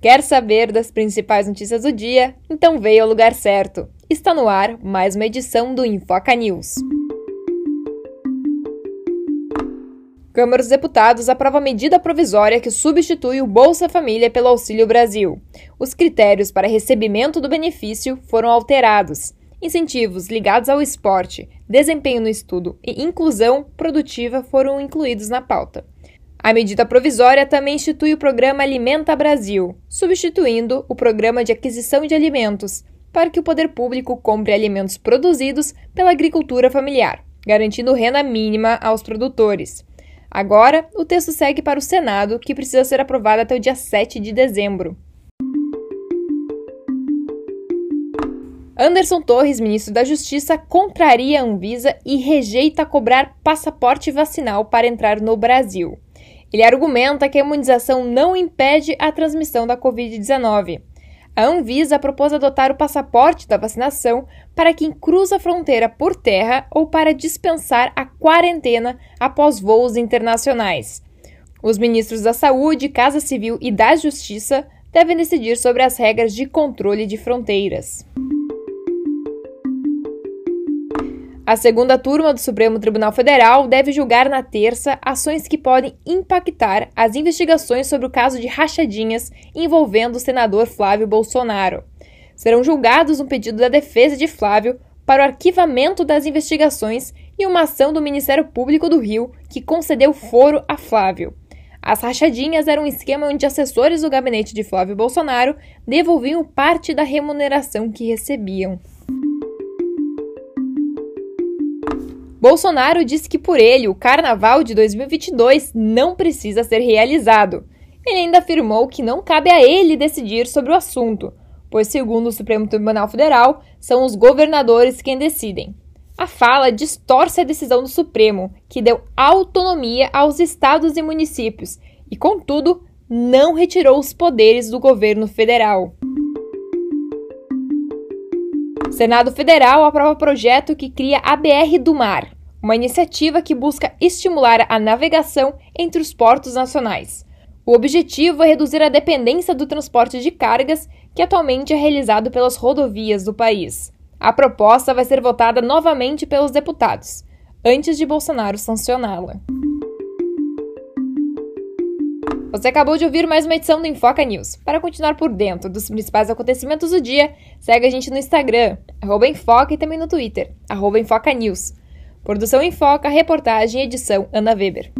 Quer saber das principais notícias do dia? Então veio ao lugar certo. Está no ar mais uma edição do Infoca News. Câmara dos Deputados aprova medida provisória que substitui o Bolsa Família pelo Auxílio Brasil. Os critérios para recebimento do benefício foram alterados. Incentivos ligados ao esporte, desempenho no estudo e inclusão produtiva foram incluídos na pauta. A medida provisória também institui o programa Alimenta Brasil, substituindo o programa de aquisição de alimentos, para que o poder público compre alimentos produzidos pela agricultura familiar, garantindo renda mínima aos produtores. Agora, o texto segue para o Senado, que precisa ser aprovado até o dia 7 de dezembro. Anderson Torres, ministro da Justiça, contraria a Anvisa e rejeita cobrar passaporte vacinal para entrar no Brasil. Ele argumenta que a imunização não impede a transmissão da Covid-19. A Anvisa propôs adotar o passaporte da vacinação para quem cruza a fronteira por terra ou para dispensar a quarentena após voos internacionais. Os ministros da Saúde, Casa Civil e da Justiça devem decidir sobre as regras de controle de fronteiras. A segunda turma do Supremo Tribunal Federal deve julgar na terça ações que podem impactar as investigações sobre o caso de rachadinhas envolvendo o senador Flávio Bolsonaro. Serão julgados um pedido da defesa de Flávio para o arquivamento das investigações e uma ação do Ministério Público do Rio que concedeu foro a Flávio. As rachadinhas eram um esquema onde assessores do gabinete de Flávio Bolsonaro devolviam parte da remuneração que recebiam. Bolsonaro disse que por ele o carnaval de 2022 não precisa ser realizado. Ele ainda afirmou que não cabe a ele decidir sobre o assunto, pois, segundo o Supremo Tribunal Federal, são os governadores quem decidem. A fala distorce a decisão do Supremo, que deu autonomia aos estados e municípios e, contudo, não retirou os poderes do governo federal. Senado Federal aprova projeto que cria a BR do Mar, uma iniciativa que busca estimular a navegação entre os portos nacionais. O objetivo é reduzir a dependência do transporte de cargas, que atualmente é realizado pelas rodovias do país. A proposta vai ser votada novamente pelos deputados, antes de Bolsonaro sancioná-la. Você acabou de ouvir mais uma edição do Infoca News. Para continuar por dentro dos principais acontecimentos do dia, segue a gente no Instagram, Infoca e também no Twitter, arroba Infoca News. Produção Infoca, reportagem e edição Ana Weber.